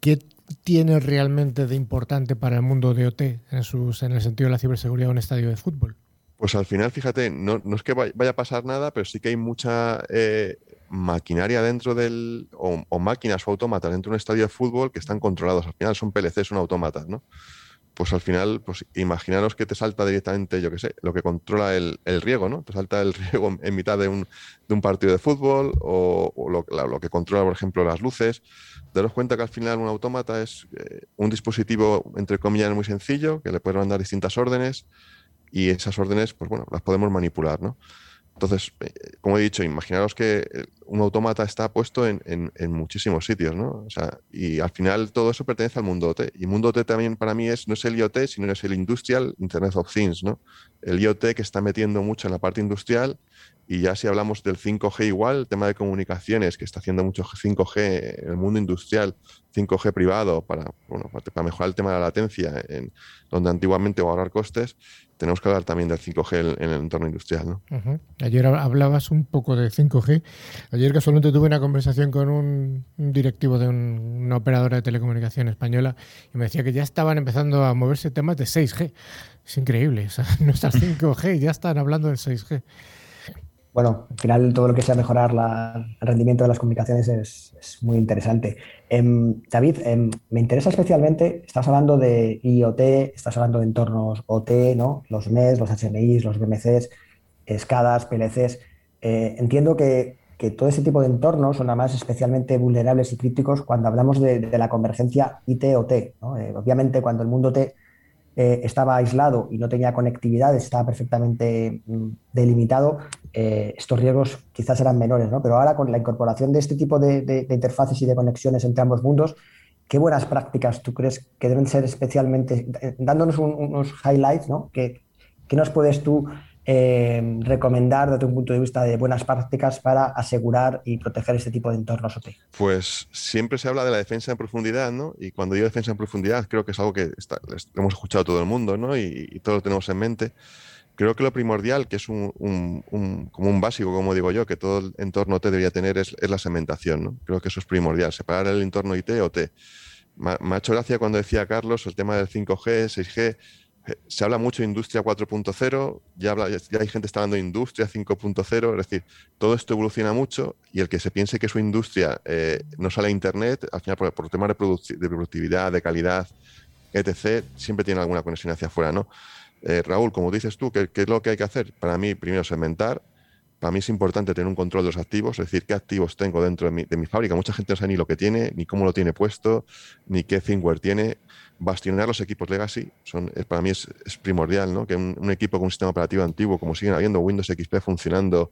¿Qué tiene realmente de importante para el mundo de OT en, sus, en el sentido de la ciberseguridad un estadio de fútbol? Pues al final, fíjate, no, es que vaya a pasar nada, pero sí que hay mucha eh, maquinaria dentro del, o, o, máquinas o autómatas dentro de un estadio de fútbol que están controlados. Al final son PLCs, son autómatas, ¿no? Pues al final, pues imaginaros que te salta directamente, yo qué sé, lo que controla el, riego, ¿no? Te salta el riego en mitad de un, de un partido de fútbol o, lo, que controla, por ejemplo, las luces. Daros cuenta que al final un autómata es eh, un dispositivo, entre comillas, muy sencillo, que le puedes mandar distintas órdenes y esas órdenes, pues bueno, las podemos manipular, ¿no? Entonces, eh, como he dicho, imaginaros que eh, un autómata está puesto en, muchísimos sitios, ¿no? O sea, y al final todo eso pertenece al mundo OT. Y mundo OT también para mí es, no es el IoT, sino es el Industrial Internet of Things, ¿no? El IoT que está metiendo mucho en la parte industrial y ya si hablamos del 5G igual, el tema de comunicaciones, que está haciendo mucho 5G en el mundo industrial, 5G privado, para, bueno, para mejorar el tema de la latencia, en, donde antiguamente o ahorrar costes, tenemos que hablar también del 5G en, el entorno industrial. ¿no? Ayer hablabas un poco de 5G. Ayer casualmente tuve una conversación con un, directivo de una operadora de telecomunicación española y me decía que ya estaban empezando a moverse temas de 6G. Es increíble. O sea, no está 5G, ya están hablando del 6G bueno, al final todo lo que sea mejorar el rendimiento de las comunicaciones es, muy interesante. Em, David, em, me interesa especialmente, estás hablando de IoT, estás hablando de entornos OT, ¿no? los MES, los HMIs, los BMCs, SCADAs, PLCs. Eh, entiendo que, todo ese tipo de entornos son además especialmente vulnerables y críticos cuando hablamos de, la convergencia IT-OT. Eh, obviamente, cuando el mundo OT eh, estaba aislado y no tenía conectividad, estaba perfectamente mm, delimitado, eh, estos riesgos quizás eran menores, ¿no? Pero ahora con la incorporación de este tipo de, interfaces y de conexiones entre ambos mundos, ¿qué buenas prácticas tú crees que deben ser especialmente, eh, dándonos unos highlights, ¿no? ¿Qué, ¿Qué, nos puedes tú eh, recomendar desde un punto de vista de buenas prácticas para asegurar y proteger este tipo de entornos OT? Pues siempre se habla de la defensa en profundidad, ¿no? Y cuando digo defensa en profundidad, creo que es algo que lo hemos escuchado todo el mundo, ¿no? Y, y todos lo tenemos en mente. Creo que lo primordial, que es un, como un básico, como digo yo, que todo el entorno OT debería tener, es, la segmentación, ¿no? Creo que eso es primordial, separar el entorno IT OT. Me, me ha hecho gracia cuando decía Carlos el tema del 5G, 6G, eh, se habla mucho de industria 4.0, ya, ya hay gente que está hablando de industria 5.0, es decir, todo esto evoluciona mucho y el que se piense que su industria eh, no sale a Internet, al final por, temas de, productividad, de calidad, etc., siempre tiene alguna conexión hacia afuera, ¿no? Eh, Raúl, como dices tú, ¿qué, es lo que hay que hacer? Para mí, primero, segmentar. Para mí es importante tener un control de los activos, es decir, qué activos tengo dentro de mi, de mi fábrica. Mucha gente no sabe ni lo que tiene, ni cómo lo tiene puesto, ni qué firmware tiene bastionar los equipos legacy son, para mí es, primordial, ¿no? que un, equipo con un sistema operativo antiguo, como siguen habiendo Windows XP funcionando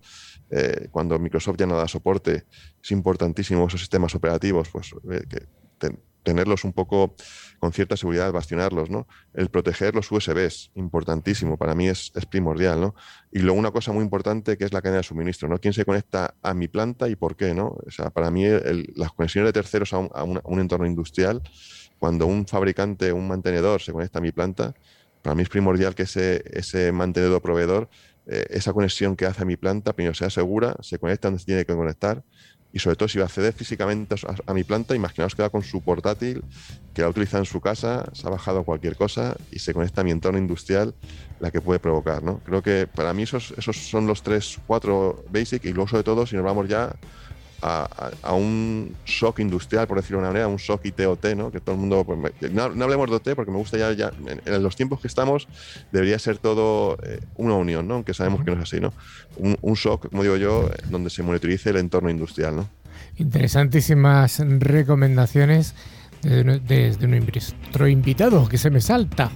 eh, cuando Microsoft ya no da soporte, es importantísimo esos sistemas operativos, pues eh, tenerlos un poco con cierta seguridad, bastionarlos, ¿no? El proteger los USBs, importantísimo, para mí es, primordial, ¿no? Y luego una cosa muy importante que es la cadena de suministro, ¿no? ¿Quién se conecta a mi planta y por qué, ¿no? O sea, para mí las conexiones de terceros a un entorno industrial cuando un fabricante, un mantenedor se conecta a mi planta, para mí es primordial que ese, ese mantenedor proveedor, eh, esa conexión que hace a mi planta, primero sea segura, se conecta donde se tiene que conectar y sobre todo si va a acceder físicamente a, mi planta, imaginaos que va con su portátil, que la utiliza en su casa, se ha bajado cualquier cosa y se conecta a mi entorno industrial, la que puede provocar. ¿no? Creo que para mí esos, esos son los tres, cuatro basic y luego sobre todo si nos vamos ya a, un shock industrial, por decirlo de una manera, un shock ITOT, ¿no? Que todo el mundo. Pues, no, hablemos de OT porque me gusta ya, en, los tiempos que estamos, debería ser todo eh, una unión, ¿no? Aunque sabemos que no es así, ¿no? Un, shock, como digo yo, donde se monitorice el entorno industrial, ¿no? Interesantísimas recomendaciones desde, desde nuestro invitado que se me salta.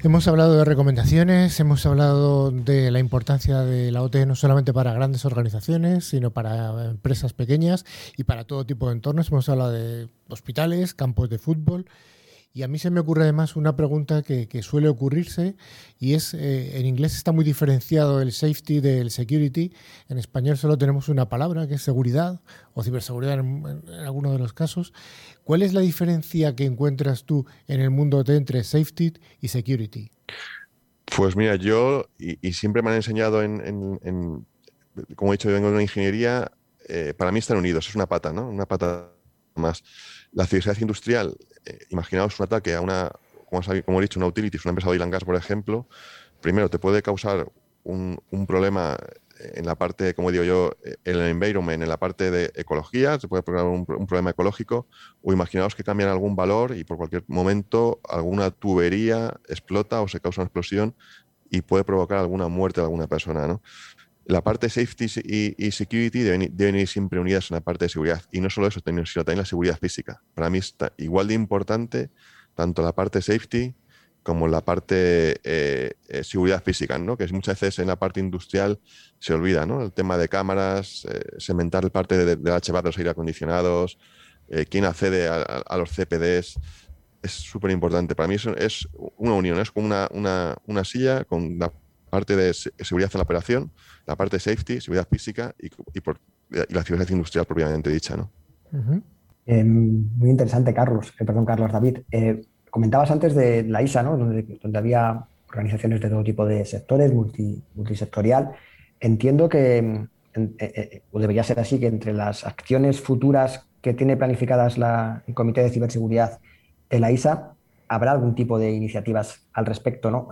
Hemos hablado de recomendaciones, hemos hablado de la importancia de la OT no solamente para grandes organizaciones, sino para empresas pequeñas y para todo tipo de entornos. Hemos hablado de hospitales, campos de fútbol y a mí se me ocurre además una pregunta que, suele ocurrirse y es, eh, en inglés está muy diferenciado el safety del security, en español solo tenemos una palabra que es seguridad o ciberseguridad en, algunos de los casos. ¿Cuál es la diferencia que encuentras tú en el mundo de entre safety y security? Pues mira, yo, y, siempre me han enseñado en, como he dicho, yo vengo de una ingeniería, eh, para mí están unidos, es una pata, ¿no? Una pata más. La ciberseguridad industrial eh, imaginaos un ataque a una, como, he dicho, una utilities, una empresa de oil gas, por ejemplo, primero te puede causar un, problema en la parte, como digo yo, el environment, en la parte de ecología, se puede provocar un, problema ecológico, o imaginaos que cambian algún valor y por cualquier momento alguna tubería explota o se causa una explosión y puede provocar alguna muerte de alguna persona, ¿no? La parte safety y, security deben, ir siempre unidas en la parte de seguridad. Y no solo eso, sino también la seguridad física. Para mí está igual de importante tanto la parte safety como la parte eh, eh, seguridad física, ¿no? que muchas veces en la parte industrial se olvida, ¿no? el tema de cámaras, eh, cementar el parte del de HVAC de los aire acondicionados, quién accede a, los CPDs, es súper importante. Para mí es una unión, es como una, una, una silla con la parte de seguridad en la operación, la parte de safety, seguridad física y, por, la seguridad industrial propiamente dicha. ¿no? Em, muy interesante, Carlos. Eh, perdón, Carlos David. Eh, comentabas antes de la ISA, ¿no? donde, donde, había organizaciones de todo tipo de sectores, multisectorial. Entiendo que, eh, o debería ser así, que entre las acciones futuras que tiene planificadas la, el Comité de Ciberseguridad de la ISA, habrá algún tipo de iniciativas al respecto, ¿no?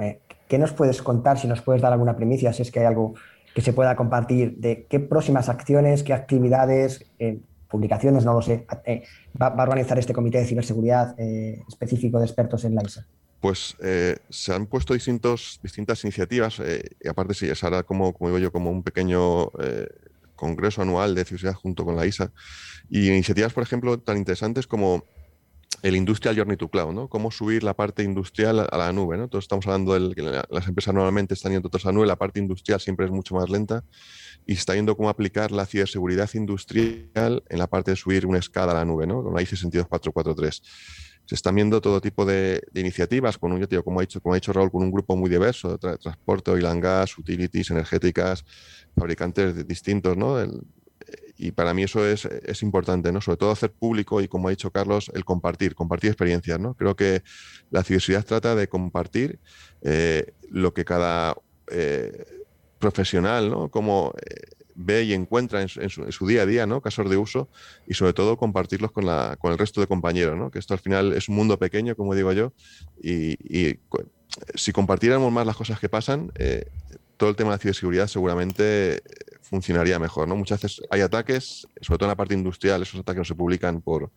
¿Qué nos puedes contar, si nos puedes dar alguna primicia, si es que hay algo que se pueda compartir, de qué próximas acciones, qué actividades, eh, publicaciones, no lo sé, eh, va, a organizar este comité de ciberseguridad eh, específico de expertos en la ISA? pues eh, se han puesto distintos, distintas iniciativas, eh, y aparte sí, es ahora como, como digo yo, como un pequeño eh, congreso anual de ciudad junto con la ISA, y iniciativas, por ejemplo, tan interesantes como el Industrial Journey to Cloud, ¿no? Cómo subir la parte industrial a la nube, ¿no? Todos estamos hablando de que las empresas normalmente están yendo todas a la nube, la parte industrial siempre es mucho más lenta y está viendo cómo aplicar la ciberseguridad industrial en la parte de subir una escala a la nube, ¿no? Con la ISO 22443 se están viendo todo tipo de, iniciativas, con un, yo como, ha dicho, como ha dicho Raúl, con un grupo muy diverso, de transporte, oil and gas, utilities, energéticas, fabricantes distintos, ¿no? Y para mí eso es, es, importante, ¿no? Sobre todo hacer público y, como ha dicho Carlos, el compartir, compartir experiencias, ¿no? Creo que la ciberseguridad trata de compartir eh, lo que cada eh, profesional, ¿no? Como eh, ve y encuentra en su, día a día, ¿no? Casos de uso y sobre todo compartirlos con, la, con el resto de compañeros, ¿no? Que esto al final es un mundo pequeño, como digo yo, y, si compartiéramos más las cosas que pasan, todo el tema de ciberseguridad seguramente funcionaría mejor, ¿no? Muchas veces hay ataques, sobre todo en la parte industrial, esos ataques no se publican por,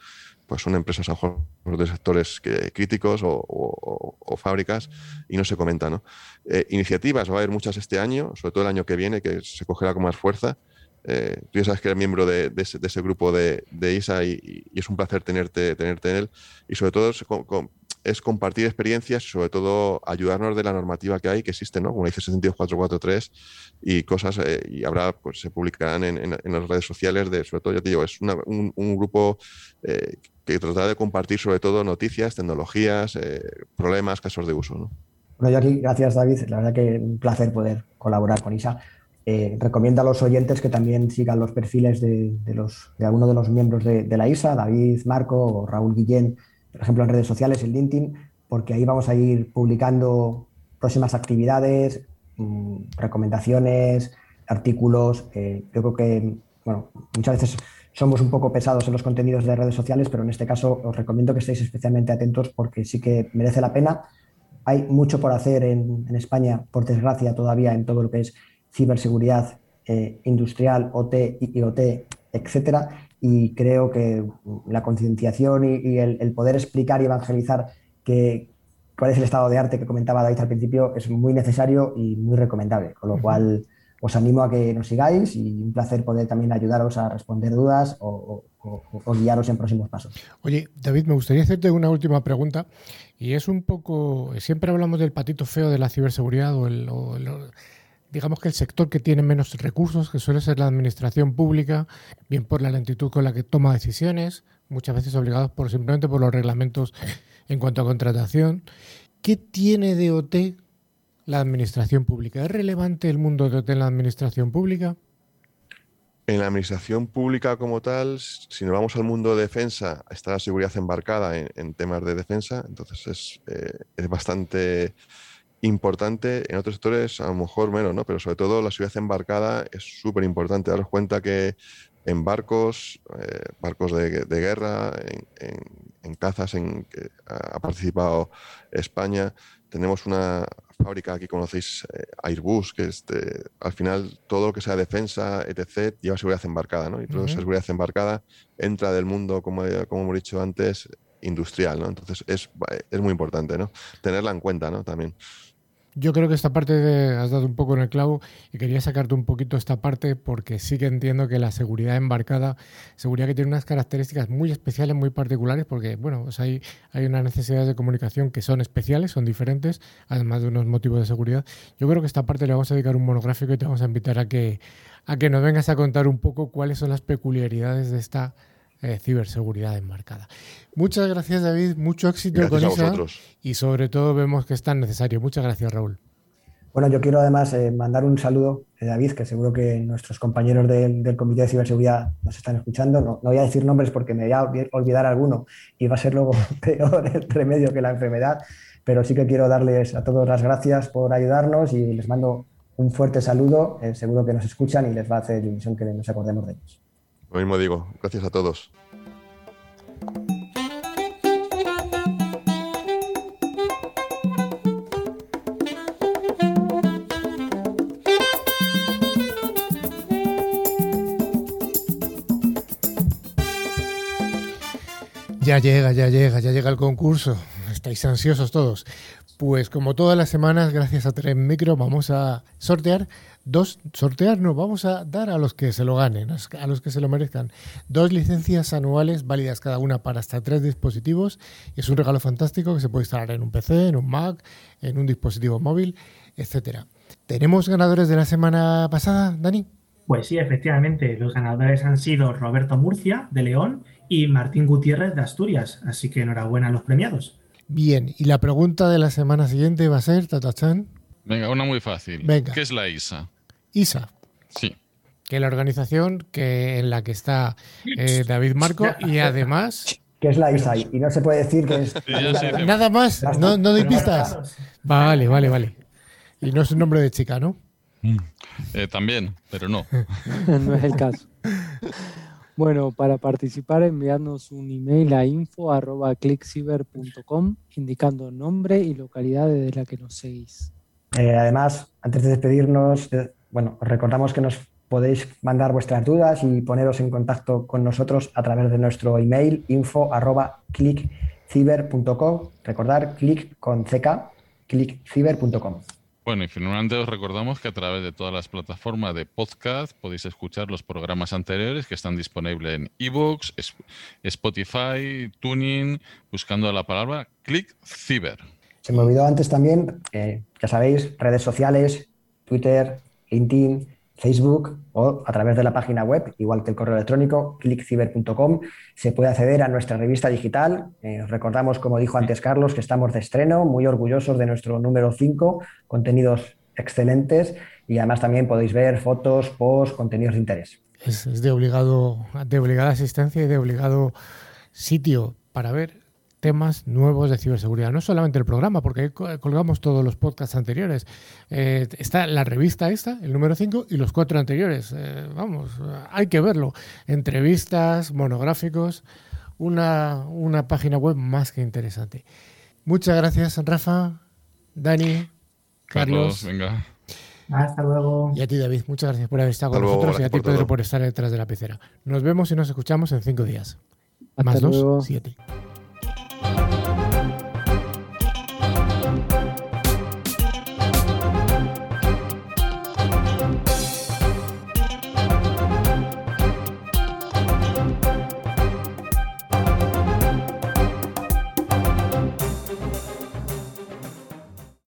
pues son empresas a lo mejor de sectores críticos o, fábricas y no se comenta, ¿no? Eh, iniciativas, va a haber muchas este año, sobre todo el año que viene, que se cogerá con más fuerza. Eh, tú ya sabes que eres miembro de, ese, grupo de, ISA y, es un placer tenerte, tenerte en él. Y sobre todo es compartir experiencias y sobre todo ayudarnos de la normativa que hay, que existe, ¿no? Como dice 62443 y cosas, eh, y habrá, pues se publicarán en, las redes sociales de, sobre todo, ya te digo, es un, grupo eh, que tratará de compartir sobre todo noticias, tecnologías, eh, problemas, casos de uso, ¿no? Bueno, yo aquí, gracias David, la verdad que un placer poder colaborar con ISA. recomiendo a los oyentes que también sigan los perfiles de, los, de alguno de los miembros de, de la ISA, David, Marco o Raúl Guillén, por ejemplo, en redes sociales, en LinkedIn, porque ahí vamos a ir publicando próximas actividades, mm, recomendaciones, artículos. Yo creo que, bueno, muchas veces somos un poco pesados en los contenidos de redes sociales, pero en este caso os recomiendo que estéis especialmente atentos porque sí que merece la pena. Hay mucho por hacer en, España, por desgracia, todavía en todo lo que es ciberseguridad eh, industrial, OT, IoT, etcétera y creo que la concienciación y, el, poder explicar y evangelizar que, cuál es el estado de arte que comentaba David al principio es muy necesario y muy recomendable, con lo cual os animo a que nos sigáis y un placer poder también ayudaros a responder dudas o, guiaros en próximos pasos. Oye, David, me gustaría hacerte una última pregunta y es un poco, siempre hablamos del patito feo de la ciberseguridad o el digamos que el sector que tiene menos recursos, que suele ser la administración pública, bien por la lentitud con la que toma decisiones, muchas veces obligados por simplemente por los reglamentos en cuanto a contratación. ¿Qué tiene de OT la administración pública? ¿Es relevante el mundo de OT en la administración pública? En la administración pública como tal, si nos vamos al mundo de defensa, está la seguridad embarcada en, temas de defensa, entonces es, eh, es bastante importante, en otros sectores a lo mejor menos, ¿no? Pero sobre todo la seguridad embarcada es súper importante. Daros cuenta que en barcos, eh, barcos de, guerra, en, cazas en que ha participado España, tenemos una fábrica, aquí conocéis eh, Airbus, que este, al final todo lo que sea defensa, etc., lleva seguridad embarcada, ¿no? Y toda esa seguridad embarcada entra del mundo, como, como hemos dicho antes, industrial, ¿no? Entonces es, es muy importante, ¿no? Tenerla en cuenta, ¿no? También. Yo creo que esta parte has dado un poco en el clavo y quería sacarte un poquito esta parte porque sí que entiendo que la seguridad embarcada, seguridad que tiene unas características muy especiales, muy particulares, porque bueno, pues hay, hay unas necesidades de comunicación que son especiales, son diferentes, además de unos motivos de seguridad. Yo creo que esta parte le vamos a dedicar un monográfico y te vamos a invitar a que, a que nos vengas a contar un poco cuáles son las peculiaridades de esta eh, ciberseguridad enmarcada. Muchas gracias, David. Mucho éxito con eso. Y sobre todo vemos que es tan necesario. Muchas gracias, Raúl. Bueno, yo quiero además eh, mandar un saludo a David, que seguro que nuestros compañeros del, Comité de Ciberseguridad nos están escuchando. No, voy a decir nombres porque me voy a olvidar alguno y va a ser luego peor el remedio que la enfermedad, pero sí que quiero darles a todos las gracias por ayudarnos y les mando un fuerte saludo. Eh, seguro que nos escuchan y les va a hacer ilusión que nos acordemos de ellos. Lo mismo digo, gracias a todos. Ya llega, ya llega, ya llega el concurso. Estáis ansiosos todos. Pues como todas las semanas, gracias a Tren Micro, vamos a sortear dos, sortear no, vamos a dar a los que se lo ganen, a los que se lo merezcan, dos licencias anuales válidas cada una para hasta tres dispositivos. Es un regalo fantástico que se puede instalar en un PC, en un Mac, en un dispositivo móvil, etcétera. ¿Tenemos ganadores de la semana pasada, Dani? Pues sí, efectivamente, los ganadores han sido Roberto Murcia, de León, y Martín Gutiérrez, de Asturias. Así que enhorabuena a los premiados. Bien, y la pregunta de la semana siguiente va a ser, Tatachan. Venga, una muy fácil. Venga. ¿Qué es la ISA? ISA, Sí. que la organización que, en la que está eh, David Marco y además... Que es la ISA y no se puede decir que es. Sí, sí. Nada más, no, no doy pistas. Vale, vale, vale. Y no es un nombre de chica, ¿no? Eh, también, pero no. no es el caso. Bueno, para participar enviarnos un email a info.clickciber.com indicando nombre y localidad desde la que nos seguís. Eh, además, antes de despedirnos, eh, bueno, os recordamos que nos podéis mandar vuestras dudas y poneros en contacto con nosotros a través de nuestro email info.clickciber.com. Recordar, click con ck, clickciber.com. Bueno, y finalmente os recordamos que a través de todas las plataformas de podcast podéis escuchar los programas anteriores que están disponibles en ebooks, Spotify, Tuning, buscando la palabra Click Ciber. Se me olvidó antes también, eh, ya sabéis, redes sociales, Twitter, LinkedIn, Facebook o a través de la página web, igual que el correo electrónico, clickciber.com, se puede acceder a nuestra revista digital. Eh, os recordamos, como dijo antes Carlos, que estamos de estreno, muy orgullosos de nuestro número 5, contenidos excelentes y además también podéis ver fotos, posts, contenidos de interés. Es, es de obligado, de obligada asistencia y de obligado sitio para ver temas nuevos de ciberseguridad. No solamente el programa, porque ahí co- colgamos todos los podcasts anteriores. Eh, está la revista esta, el número 5, y los cuatro anteriores. Eh, vamos, hay que verlo. Entrevistas, monográficos, una, una página web más que interesante. Muchas gracias, Rafa, Dani, Carlos, Carlos. venga. Hasta luego. Y a ti, David, muchas gracias por haber estado Hasta con luego, nosotros y a ti, por Pedro, todo. por estar detrás de la pecera. Nos vemos y nos escuchamos en cinco días. Hasta Más dos, siete.